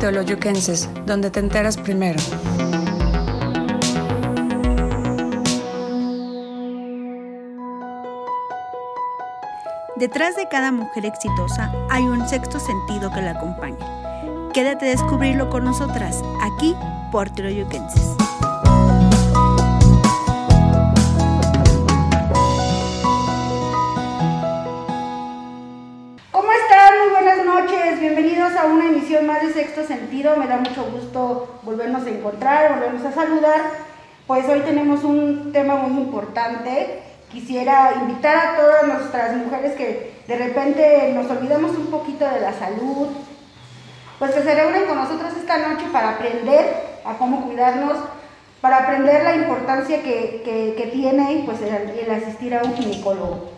Teoloyuquenses, donde te enteras primero. Detrás de cada mujer exitosa hay un sexto sentido que la acompaña. Quédate a descubrirlo con nosotras, aquí por Teoloyuquenses. Más de Sexto Sentido. Me da mucho gusto volvernos a encontrar, volvernos a saludar. Pues hoy tenemos un tema muy importante. Quisiera invitar a todas nuestras mujeres que de repente nos olvidamos un poquito de la salud, pues que se reúnen con nosotros esta noche para aprender a cómo cuidarnos, para aprender la importancia que, que- que tiene pues, el, el asistir a un ginecólogo.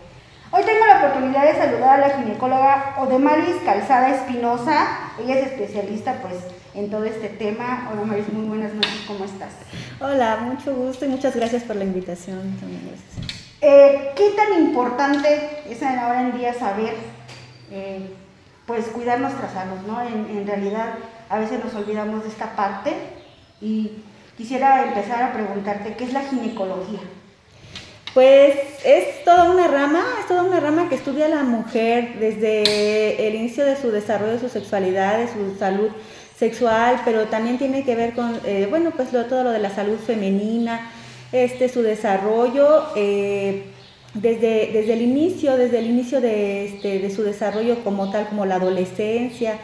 Hoy tengo la oportunidad de saludar a la ginecóloga Odemaris Calzada Espinosa. Ella es especialista pues en todo este tema. Odemaris, muy buenas noches, ¿cómo estás? Hola, mucho gusto y muchas gracias por la invitación. Eh, ¿Qué tan importante es ahora en día saber eh, pues cuidar nuestra salud? ¿no? En, en realidad a veces nos olvidamos de esta parte y quisiera empezar a preguntarte, ¿qué es la ginecología? Pues es toda una rama, es toda una rama que estudia a la mujer desde el inicio de su desarrollo, de su sexualidad, de su salud sexual, pero también tiene que ver con, eh, bueno, pues lo- todo lo de la salud femenina, este, su desarrollo, eh, desde, desde el inicio, desde el inicio de, este, de su desarrollo como tal, como la adolescencia.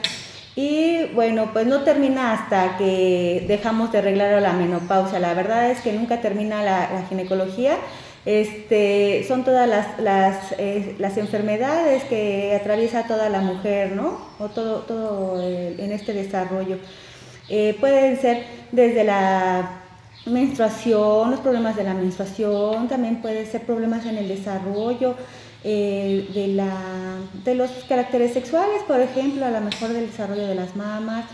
Y bueno, pues no termina hasta que dejamos de arreglar la menopausia. La verdad es que nunca termina la, la ginecología. Este, son todas las, las, eh, las enfermedades que atraviesa toda la mujer, ¿no? O todo, todo eh, en este desarrollo. Eh, pueden ser desde la menstruación, los problemas de la menstruación, también pueden ser problemas en el desarrollo de, la, de los caracteres sexuales, por ejemplo, a lo mejor del desarrollo de las mamas,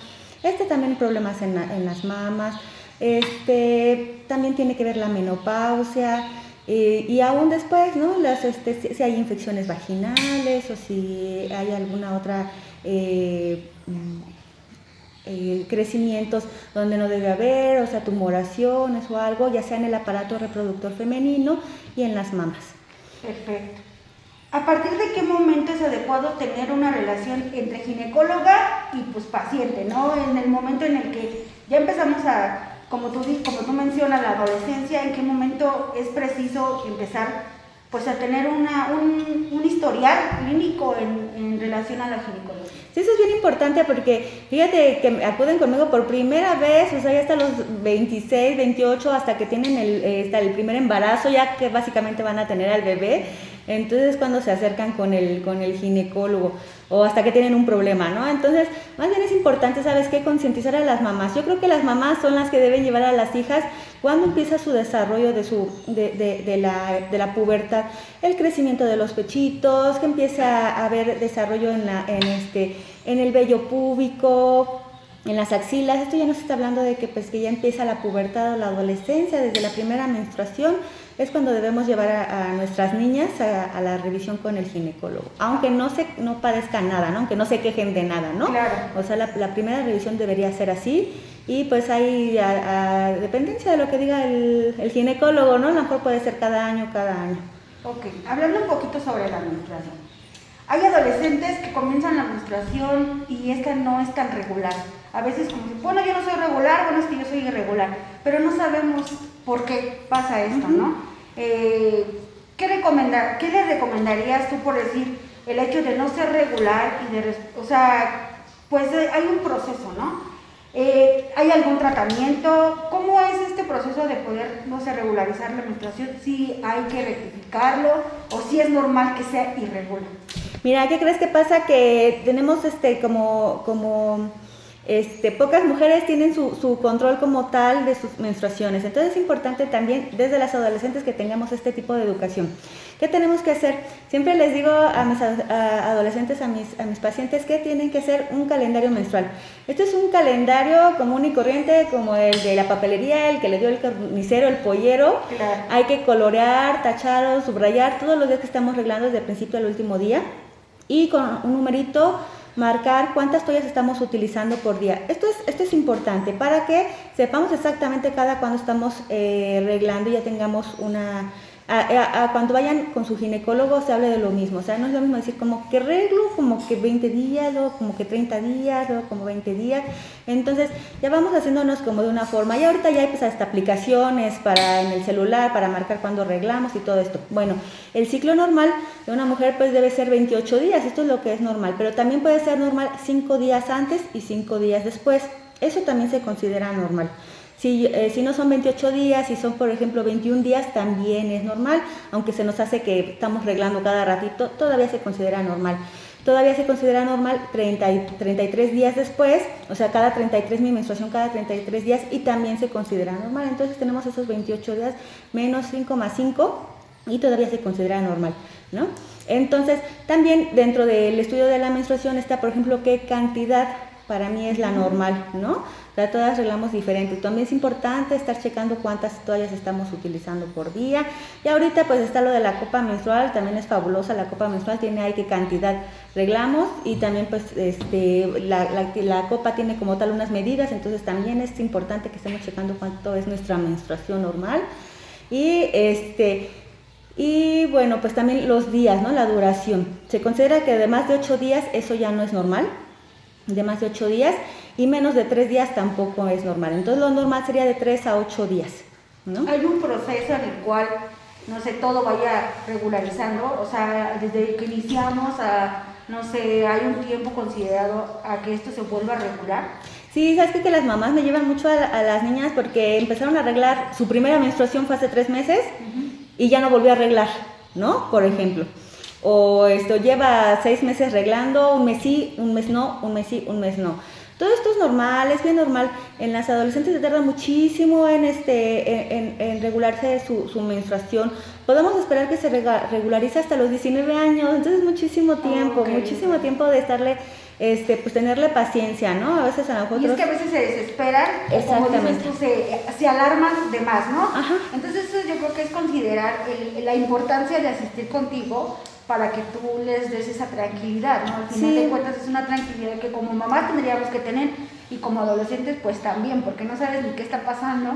este también problemas en, en las mamas, este, también tiene que ver la menopausia. Eh, y aún después, ¿no? Las, este, si, hay infecciones vaginales o si hay alguna otra eh, mm, eh, crecimientos donde no debe haber, o sea, tumoraciones o algo, ya sea en el aparato reproductor femenino y en las mamas. Perfecto. ¿A partir de qué momento es adecuado tener una relación entre ginecóloga y pues paciente, ¿no? En el momento en el que ya empezamos a, como tú, como tú mencionas, la adolescencia, ¿en qué momento es preciso empezar pues a tener una, un, un historial clínico en, relación a la ginecología? Sí, eso es bien importante porque fíjate que acuden conmigo por primera vez, o sea, ya hasta los 26, 28, hasta que tienen el, hasta el primer embarazo, ya que básicamente van a tener al bebé. Entonces es cuando se acercan con el, con el ginecólogo o hasta que tienen un problema, ¿no? Entonces, más bien es importante, ¿sabes qué? Concientizar a las mamás. Yo creo que las mamás son las que deben llevar a las hijas cuando empieza su desarrollo de, su, de, la, de la pubertad, el crecimiento de los pechitos, que empieza a haber desarrollo en, la, en, este, en el vello púbico, en las axilas. Esto ya no se está hablando de que, pues, que ya empieza la pubertad o la adolescencia, desde la primera menstruación, es cuando debemos llevar a, a nuestras niñas a, a la revisión con el ginecólogo, aunque no, se, no padezcan nada, ¿no? aunque no se quejen de nada, ¿no? Claro. O sea, la, la primera revisión debería ser así y pues hay a, dependencia de lo que diga el, el ginecólogo, ¿no? A lo mejor puede ser cada año, cada año. Ok, hablando un poquito sobre la menstruación. Hay adolescentes que comienzan la menstruación y esta no es tan regular. A veces como bueno, yo no soy regular, bueno, es que yo soy irregular, pero no sabemos por qué pasa esto, ¿no? Eh, ¿qué, recomendar, ¿Qué le recomendarías tú por decir el hecho de no ser regular y de, o sea, pues eh, hay un proceso, ¿no? Eh, ¿Hay algún tratamiento? ¿Cómo es este proceso de poder, no sé, regularizar la menstruación? ¿Si hay que rectificarlo o si es normal que sea irregular? Mira, ¿qué crees que pasa? Que tenemos este como, como este, pocas mujeres tienen su, su control como tal de sus menstruaciones. Entonces es importante también desde las adolescentes que tengamos este tipo de educación. ¿Qué tenemos que hacer? Siempre les digo a mis a- adolescentes, a mis, a mis pacientes, que tienen que hacer un calendario menstrual. Esto es un calendario común y corriente como el de la papelería, el que le dio el carnicero, el pollero. Claro. Hay que colorear, tachar o subrayar todos los días que estamos arreglando desde el principio al último día y con un numerito marcar cuántas toallas estamos utilizando por día. Esto es, esto es importante para que sepamos exactamente cada cuando estamos eh, reglando y ya tengamos una a, cuando vayan con su ginecólogo se hable de lo mismo, o sea, no es lo mismo decir como que reglo, como que 20 días, o como que 30 días, o como 20 días, entonces ya vamos haciéndonos como de una forma, y ahorita ya hay pues hasta aplicaciones para en el celular, para marcar cuando arreglamos y todo esto. Bueno, el ciclo normal de una mujer pues debe ser 28 días, esto es lo que es normal, pero también puede ser normal 5 días antes y 5 días después, eso también se considera normal. Si, eh, si, no son 28 días, si son por ejemplo 21 días, también es normal, aunque se nos hace que estamos reglando cada ratito, todavía se considera normal. Todavía se considera normal 30 33 días después, o sea, cada 33, mi menstruación cada 33 días y también se considera normal. Entonces tenemos esos 28 días menos 5 más 5 y todavía se considera normal, ¿no? Entonces, también dentro del estudio de la menstruación está, por ejemplo, qué cantidad para mí es la normal, ¿no? sea, todas arreglamos diferente. También es importante estar checando cuántas toallas estamos utilizando por día. Y ahorita pues está lo de la copa menstrual, también es fabulosa la copa menstrual, tiene ahí qué cantidad reglamos y también pues este, la, la, copa tiene como tal unas medidas, entonces también es importante que estemos checando cuánto es nuestra menstruación normal. Y este... Y bueno, pues también los días, ¿no? La duración. Se considera que de más de 8 días eso ya no es normal, de más de 8 días y menos de 3 días tampoco es normal. Entonces lo normal sería de 3 a 8 días. ¿no? Hay un proceso en el cual, no sé, todo vaya regularizando, o sea, desde que iniciamos a, no sé, hay un tiempo considerado a que esto se vuelva a regular. Sí, sabes que, las mamás me llevan mucho a, las niñas porque empezaron a arreglar, su primera menstruación fue hace tres meses y ya no volvió a arreglar, ¿no? Por ejemplo. O esto lleva seis meses arreglando, un mes sí, un mes no, un mes sí, un mes no. Todo esto es normal, es bien normal. En las adolescentes se tarda muchísimo en, este, en, regularse su, menstruación. Podemos esperar que se regularice hasta los 19 años, entonces muchísimo tiempo, muchísimo tiempo de estarle, este, pues tenerle paciencia, ¿no? A veces a nosotros... Y es que a veces se desesperan, Exactamente. Como se, se, alarman de más, ¿no? Ajá. Entonces eso yo creo que es considerar la importancia de asistir contigo para que tú les des esa tranquilidad, ¿no? Al final de cuentas es una tranquilidad que como mamá tendríamos que tener y como adolescentes pues también, porque no sabes ni qué está pasando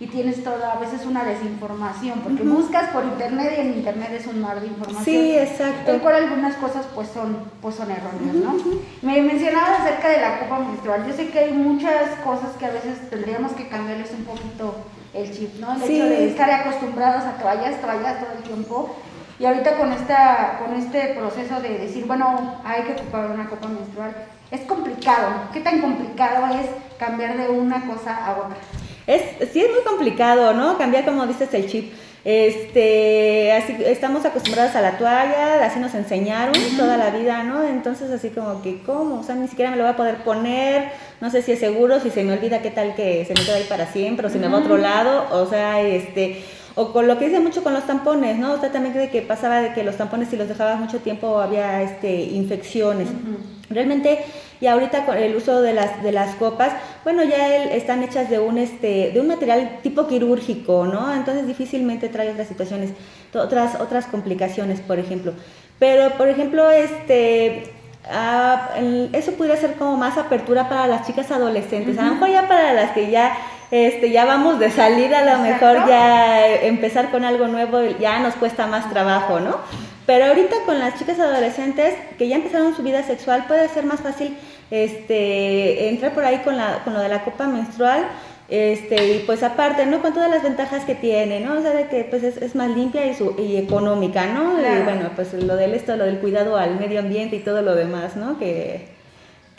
y tienes toda a veces una desinformación, porque buscas por internet y en internet es un mar de información. Sí, exacto. El cual algunas cosas pues son, pues son erróneas, ¿no? Me mencionabas acerca de la copa menstrual. Yo sé que hay muchas cosas que a veces tendríamos que cambiarles un poquito el chip, ¿no? El hecho de estar acostumbrados a toallas, toallas todo el tiempo y ahorita con, esta, con este proceso de decir, bueno, hay que ocupar una copa menstrual, es complicado. ¿Qué tan complicado es cambiar de una cosa a otra? Es, sí, es muy complicado, ¿no? Cambiar, como dices, el chip. Este, así, estamos acostumbrados a la toalla, así nos enseñaron toda la vida, ¿no? Entonces, así como que, ¿cómo? O sea, ni siquiera me lo voy a poder poner, no sé si es seguro, si se me olvida, qué tal que se me queda ahí para siempre, o si me va a otro lado, o sea, este o con lo que dice mucho con los tampones, ¿no? Usted también cree que pasaba de que los tampones si los dejabas mucho tiempo había este, infecciones. Realmente, y ahorita con el uso de las, de las copas, bueno, ya están hechas de un, este, de un material tipo quirúrgico, ¿no? Entonces difícilmente trae otras situaciones, otras, otras complicaciones, por ejemplo. Pero, por ejemplo, este, ah, eso pudiera ser como más apertura para las chicas adolescentes, a lo mejor ya para las que ya este, ya vamos de salir a lo mejor ya empezar con algo nuevo ya nos cuesta más trabajo, ¿no? Pero ahorita con las chicas adolescentes que ya empezaron su vida sexual puede ser más fácil este, entrar por ahí con, la, con lo de la copa menstrual. Este, y pues aparte, ¿no? Con todas las ventajas que tiene, ¿no? O sea, de que pues es, más limpia y, su, y económica, ¿no? Y bueno, pues lo del esto, lo del cuidado al medio ambiente y todo lo demás, ¿no? Que,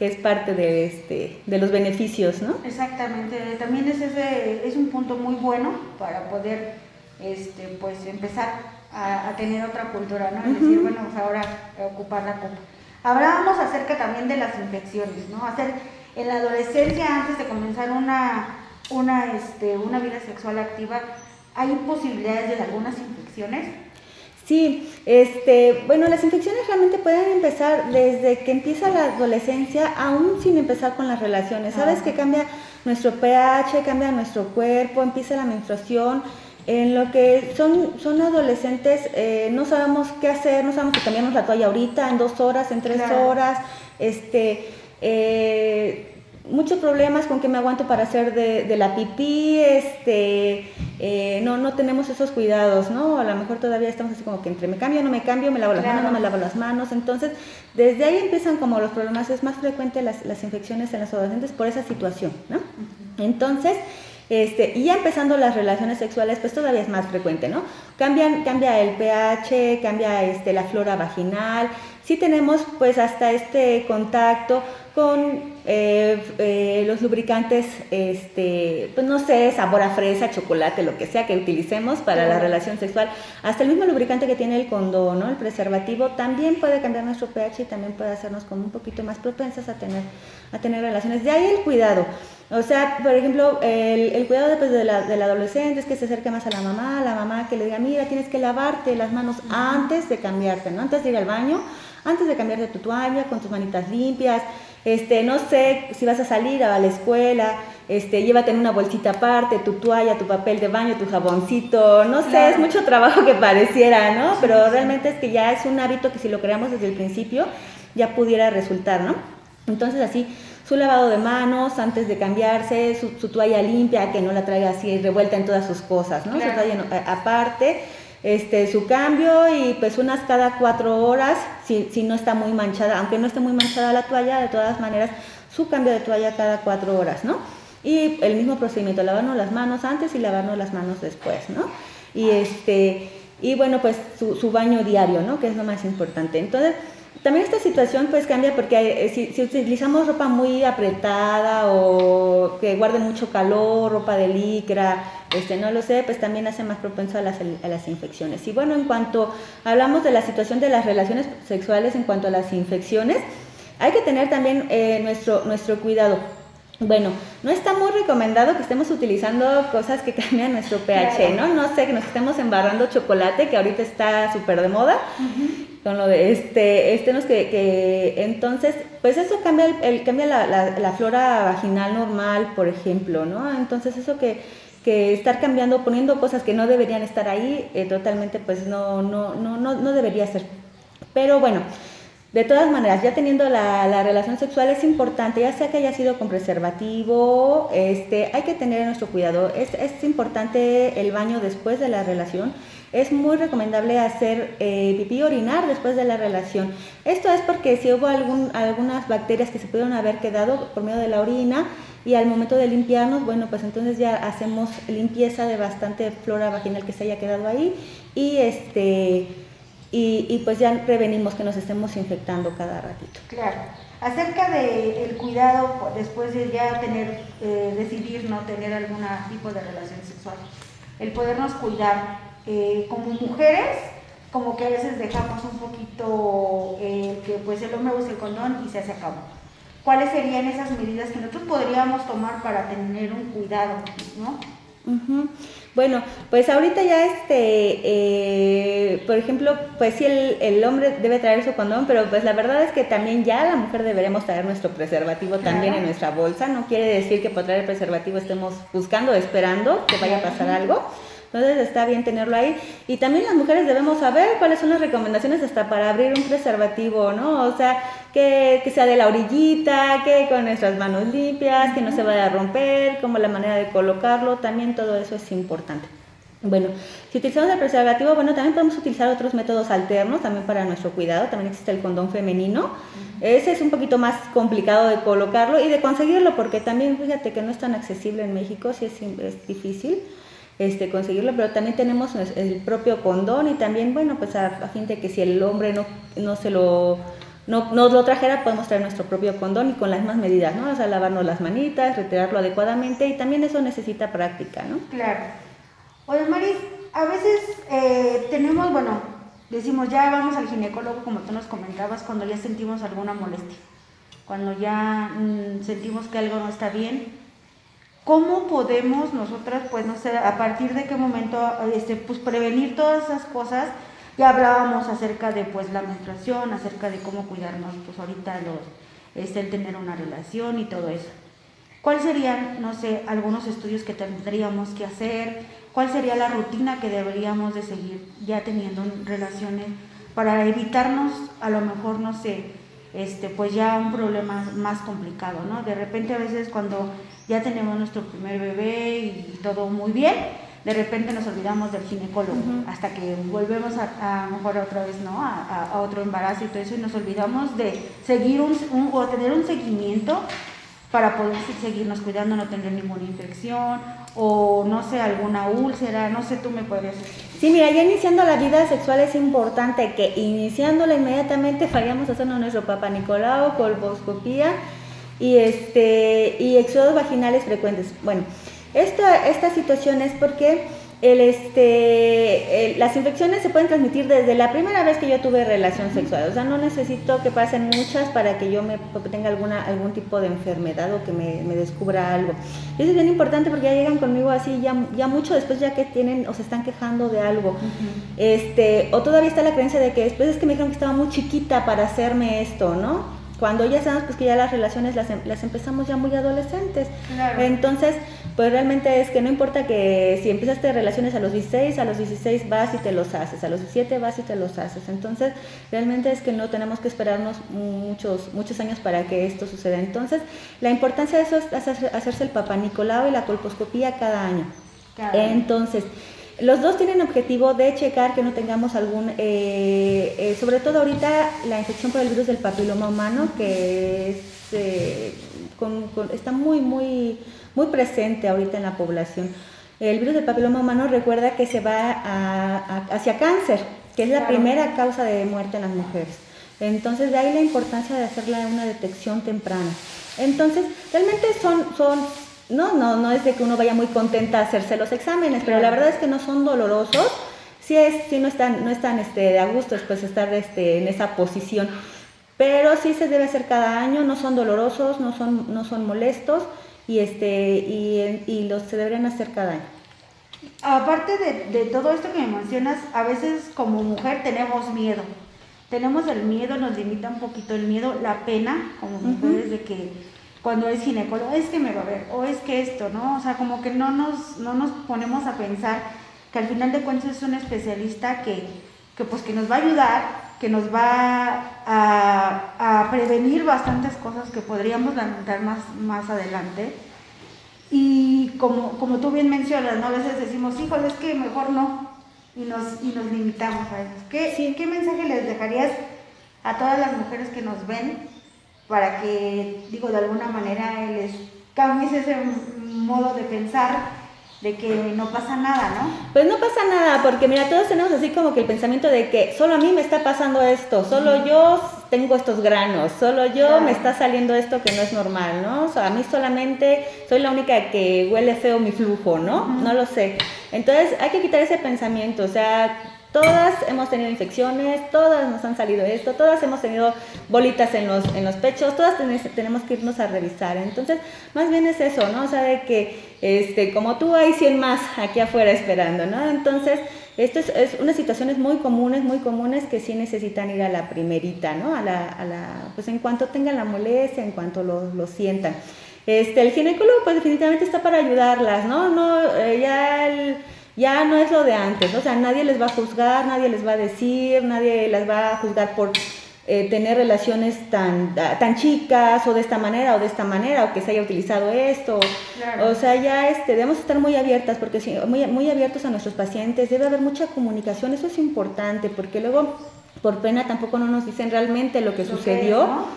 que es parte de, este, de los beneficios, ¿no? Exactamente, también es, ese, es un punto muy bueno para poder este, pues, empezar a, tener otra cultura, ¿no? Es decir, bueno, pues ahora ocupar la copa. Hablábamos acerca también de las infecciones, ¿no? Hacer en la adolescencia, antes de comenzar una, una, este, una vida sexual activa, ¿hay posibilidades de algunas infecciones? Sí, este, bueno, las infecciones realmente pueden empezar desde que empieza la adolescencia, aún sin empezar con las relaciones. Sabes ah. que cambia nuestro pH, cambia nuestro cuerpo, empieza la menstruación. En lo que son, son adolescentes, eh, no sabemos qué hacer, no sabemos si cambiamos la toalla ahorita, en dos horas, en tres horas. este, eh, muchos problemas con que me aguanto para hacer de, la pipí, este, eh, no, no tenemos esos cuidados, ¿no? A lo mejor todavía estamos así como que entre me cambio, no me cambio, me lavo las manos, no me lavo las manos. Entonces, desde ahí empiezan como los problemas, es más frecuente las, las infecciones en los adolescentes por esa situación, ¿no? Entonces, este, y ya empezando las relaciones sexuales, pues todavía es más frecuente, ¿no? Cambian, cambia el pH, cambia este, la flora vaginal, sí tenemos pues hasta este contacto con eh, eh, los lubricantes, este, pues no sé, sabor a fresa, chocolate, lo que sea que utilicemos para la relación sexual. Hasta el mismo lubricante que tiene el condón, ¿no? el preservativo, también puede cambiar nuestro pH y también puede hacernos como un poquito más propensas a tener, a tener relaciones. De ahí el cuidado. O sea, por ejemplo, el, cuidado después de la, del adolescente es que se acerque más a la mamá, la mamá que le diga, mira, tienes que lavarte las manos antes de cambiarte, ¿no? Antes de ir al baño, antes de cambiarte tu toalla, con tus manitas limpias, este, no sé si vas a salir a la escuela, este, llévate en una bolsita aparte tu toalla, tu papel de baño, tu jaboncito, no sé, es mucho trabajo que pareciera, ¿no? Pero realmente es que ya es un hábito que si lo creamos desde el principio ya pudiera resultar, ¿no? Entonces así, su lavado de manos antes de cambiarse, su, toalla limpia, que no la traiga así revuelta en todas sus cosas, ¿no? Su toalla aparte este, su cambio y pues unas cada cuatro horas, si, si, no está muy manchada, aunque no esté muy manchada la toalla, de todas maneras, su cambio de toalla cada cuatro horas, ¿no? Y el mismo procedimiento, lavarnos las manos antes y lavarnos las manos después, ¿no? Y este, y bueno, pues su, baño diario, ¿no? Que es lo más importante. Entonces, también esta situación pues cambia porque eh, si, si, utilizamos ropa muy apretada o que guarde mucho calor, ropa de licra, este, no lo sé, pues también hace más propenso a las, a las infecciones. Y bueno, en cuanto hablamos de la situación de las relaciones sexuales, en cuanto a las infecciones, hay que tener también eh, nuestro, nuestro cuidado. Bueno, no está muy recomendado que estemos utilizando cosas que cambian nuestro pH, ¿no? No sé, que nos estemos embarrando chocolate, que ahorita está súper de moda, con lo de este, este nos que, que, entonces, pues eso cambia, el, cambia la, la, flora vaginal normal, por ejemplo, ¿no? Entonces eso que, que estar cambiando, poniendo cosas que no deberían estar ahí, eh, totalmente, pues no, no, no, no, no debería ser. Pero bueno, de todas maneras, ya teniendo la, relación sexual es importante, ya sea que haya sido con preservativo, este, hay que tener nuestro cuidado. Es, es importante el baño después de la relación. Es muy recomendable hacer eh, pipí orinar después de la relación. Esto es porque si hubo algún, algunas bacterias que se pudieron haber quedado por medio de la orina y al momento de limpiarnos, bueno, pues entonces ya hacemos limpieza de bastante flora vaginal que se haya quedado ahí y este y, pues ya prevenimos que nos estemos infectando cada ratito. Claro. Acerca del cuidado después de ya tener, eh, decidir no tener algún tipo de relación sexual, el podernos cuidar eh, como mujeres, como que a veces dejamos un poquito eh, que pues el hombre usa el condón y se hace acabó. ¿Cuáles serían esas medidas que nosotros podríamos tomar para tener un cuidado, no? Bueno, pues ahorita ya este, eh, por ejemplo, pues sí el, hombre debe traer su condón, pero pues la verdad es que también ya la mujer deberemos traer nuestro preservativo también en nuestra bolsa. No quiere decir que por traer el preservativo estemos buscando, esperando que vaya a pasar algo. Entonces está bien tenerlo ahí. Y también las mujeres debemos saber cuáles son las recomendaciones hasta para abrir un preservativo, ¿no? O sea, que, sea de la orillita, que con nuestras manos limpias, que no se vaya a romper, como la manera de colocarlo, también todo eso es importante. Bueno, si utilizamos el preservativo, bueno, también podemos utilizar otros métodos alternos también para nuestro cuidado. También existe el condón femenino. Ese es un poquito más complicado de colocarlo y de conseguirlo porque también, fíjate que no es tan accesible en México, sí es, es difícil este, conseguirlo, pero también tenemos el propio condón y también, bueno, pues a, fin de que si el hombre no, no se lo no, nos lo trajera, podemos traer nuestro propio condón y con las mismas medidas, ¿no? O sea, lavarnos las manitas, retirarlo adecuadamente y también eso necesita práctica, ¿no? Claro. Oye, Maris, a veces eh, tenemos, bueno, decimos ya vamos al ginecólogo, como tú nos comentabas, cuando ya sentimos alguna molestia, cuando ya mm, sentimos que algo no está bien ¿Cómo podemos nosotras, pues no sé, a partir de qué momento, este, pues prevenir todas esas cosas? Ya hablábamos acerca de pues la menstruación, acerca de cómo cuidarnos, pues ahorita los, este, el tener una relación y todo eso. ¿Cuáles serían, no sé, algunos estudios que tendríamos que hacer? ¿Cuál sería la rutina que deberíamos de seguir ya teniendo relaciones para evitarnos, a lo mejor, no sé, este, pues ya un problema más complicado, ¿no? De repente a veces cuando ya tenemos nuestro primer bebé y todo muy bien, de repente nos olvidamos del ginecólogo, hasta que volvemos a, a mejor otra vez, ¿no? A, a, otro embarazo y todo eso, y nos olvidamos de seguir un, o tener un seguimiento para poder seguirnos cuidando, no tener ninguna infección o no sé, alguna úlcera, no sé, tú me podrías decir. Sí, mira, ya iniciando la vida sexual es importante que iniciándola inmediatamente vayamos a hacernos nuestro papá Nicolau, colposcopía y este y exodos vaginales frecuentes. Bueno, esta, esta situación es porque el, este, las infecciones se pueden transmitir desde la primera vez que yo tuve relación sexual. O sea, no necesito que pasen muchas para que yo me tenga alguna, algún tipo de enfermedad o que me, me descubra algo. Y eso es bien importante porque ya llegan conmigo así, ya, ya mucho después ya que tienen o se están quejando de algo. este, o todavía está la creencia de que después es que me dijeron que estaba muy chiquita para hacerme esto, ¿no? Cuando ya sabemos pues que ya las relaciones las, em, las empezamos ya muy adolescentes. Entonces, pues realmente es que no importa que si empezaste relaciones a los 16, a los 16 vas y te los haces, a los 17 vas y te los haces. Entonces, realmente es que no tenemos que esperarnos muchos, muchos años para que esto suceda. Entonces, la importancia de eso es hacerse el papá Nicolau y la colposcopía cada año. Entonces, los dos tienen objetivo de checar que no tengamos algún, eh, eh, sobre todo ahorita la infección por el virus del papiloma humano, que eh, está muy, muy, muy presente ahorita en la población. El virus del papiloma humano recuerda que se va hacia cáncer, que es la primera causa de muerte en las mujeres. Entonces, de ahí la importancia de hacerla una detección temprana. Entonces, realmente son, son no, no, no es de que uno vaya muy contenta a hacerse los exámenes, pero la verdad es que no son dolorosos. Sí, es, sí no están, no están este, a gusto después estar este, en esa posición. Pero sí se debe hacer cada año, no son dolorosos, no son, no son molestos y, este, y, y los se deberían hacer cada año. Aparte de, de, todo esto que me mencionas, a veces como mujer tenemos miedo. Tenemos el miedo, nos limita un poquito el miedo, la pena como mujeres de que cuando es ginecólogo, es que me va a ver, o es que esto, ¿no? O sea, como que no nos, no nos ponemos a pensar que al final de cuentas es un especialista que, que pues que nos va a ayudar, que nos va a, a prevenir bastantes cosas que podríamos lamentar más, más adelante. Y como, como tú bien mencionas, ¿no? A veces decimos, híjole, es que mejor no, y nos, y nos limitamos a eso. ¿Qué, ¿Qué mensaje les dejarías a todas las mujeres que nos ven para que, digo, de alguna manera les cambies ese modo de pensar de que no pasa nada, ¿no? Pues no pasa nada, porque mira, todos tenemos así como que el pensamiento de que solo a mí me está pasando esto, solo yo tengo estos granos, solo yo me está saliendo esto que no es normal, ¿no? O sea, a mí solamente soy la única que huele feo mi flujo, ¿no? No lo sé. Entonces hay que quitar ese pensamiento, o sea, Todas hemos tenido infecciones, todas nos han salido esto, todas hemos tenido bolitas en los, en los pechos, todas tenemos que irnos a revisar. Entonces, más bien es eso, ¿no? O sea, de que este, como tú hay 100 más aquí afuera esperando, ¿no? Entonces, esto es, es, unas situaciones muy comunes, muy comunes que sí necesitan ir a la primerita, ¿no? A la, a la, pues en cuanto tengan la molestia, en cuanto lo, lo sientan. Este, el ginecólogo pues definitivamente está para ayudarlas, ¿no? No, eh, ya el ya no es lo de antes, o sea, nadie les va a juzgar, nadie les va a decir, nadie las va a juzgar por eh, tener relaciones tan, tan chicas o de esta manera o de esta manera o que se haya utilizado esto. O sea, ya este, debemos estar muy abiertas porque muy, muy abiertos a nuestros pacientes, debe haber mucha comunicación, eso es importante porque luego por pena tampoco no nos dicen realmente lo que sucedió.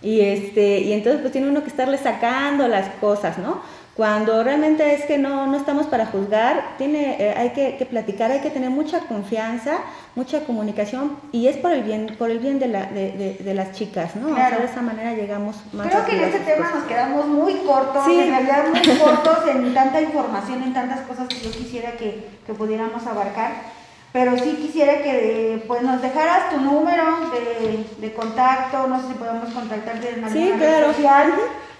Y, este, y entonces pues tiene uno que estarle sacando las cosas, ¿no? Cuando realmente es que no, no estamos para juzgar, tiene, eh, hay que, que, platicar, hay que tener mucha confianza, mucha comunicación y es por el bien, por el bien de, la, de, de, de las chicas, ¿no? Claro. O sea, de esa manera llegamos más Creo que en este tema nos quedamos muy cortos, sí. en realidad muy cortos en tanta información, en tantas cosas que yo quisiera que, que pudiéramos abarcar. Pero sí quisiera que pues nos dejaras tu número de, de contacto, no sé si podemos contactarte en alguna sí, red claro. social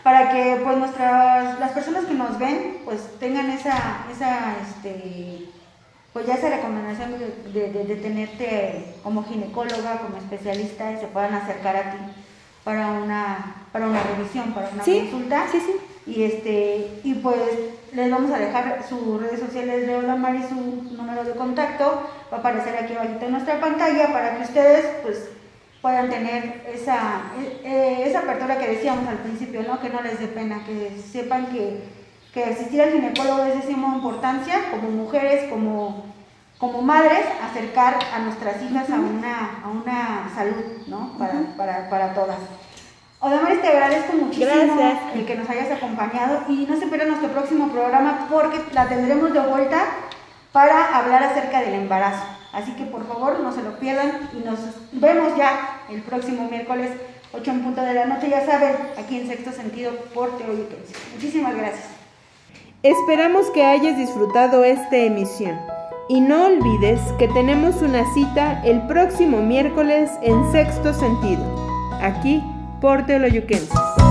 para que pues nuestras las personas que nos ven pues tengan esa esa este pues ya esa recomendación de, de, de, tenerte como ginecóloga como especialista y se puedan acercar a ti para una para una revisión para una ¿Sí? consulta sí sí y este y pues les vamos a dejar sus redes sociales de Hola Mari su número de contacto va a aparecer aquí abajo en nuestra pantalla para que ustedes pues puedan tener esa, eh, esa apertura que decíamos al principio, ¿no? que no les dé pena, que sepan que, que asistir al ginecólogo es de suma importancia, como mujeres, como, como madres, acercar a nuestras hijas a una, a una salud ¿no? para, para, para todas. Odamaris, te agradezco muchísimo el que nos hayas acompañado y no se pierdan nuestro próximo programa porque la tendremos de vuelta para hablar acerca del embarazo. Así que por favor no se lo pierdan y nos vemos ya el próximo miércoles 8 en punto de la noche, ya saben, aquí en Sexto Sentido por Teo Muchísimas gracias. Esperamos que hayas disfrutado esta emisión. Y no olvides que tenemos una cita el próximo miércoles en Sexto Sentido, aquí por Teoloyuquenses.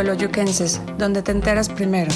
Teoloyuquenses, donde te enteras primero.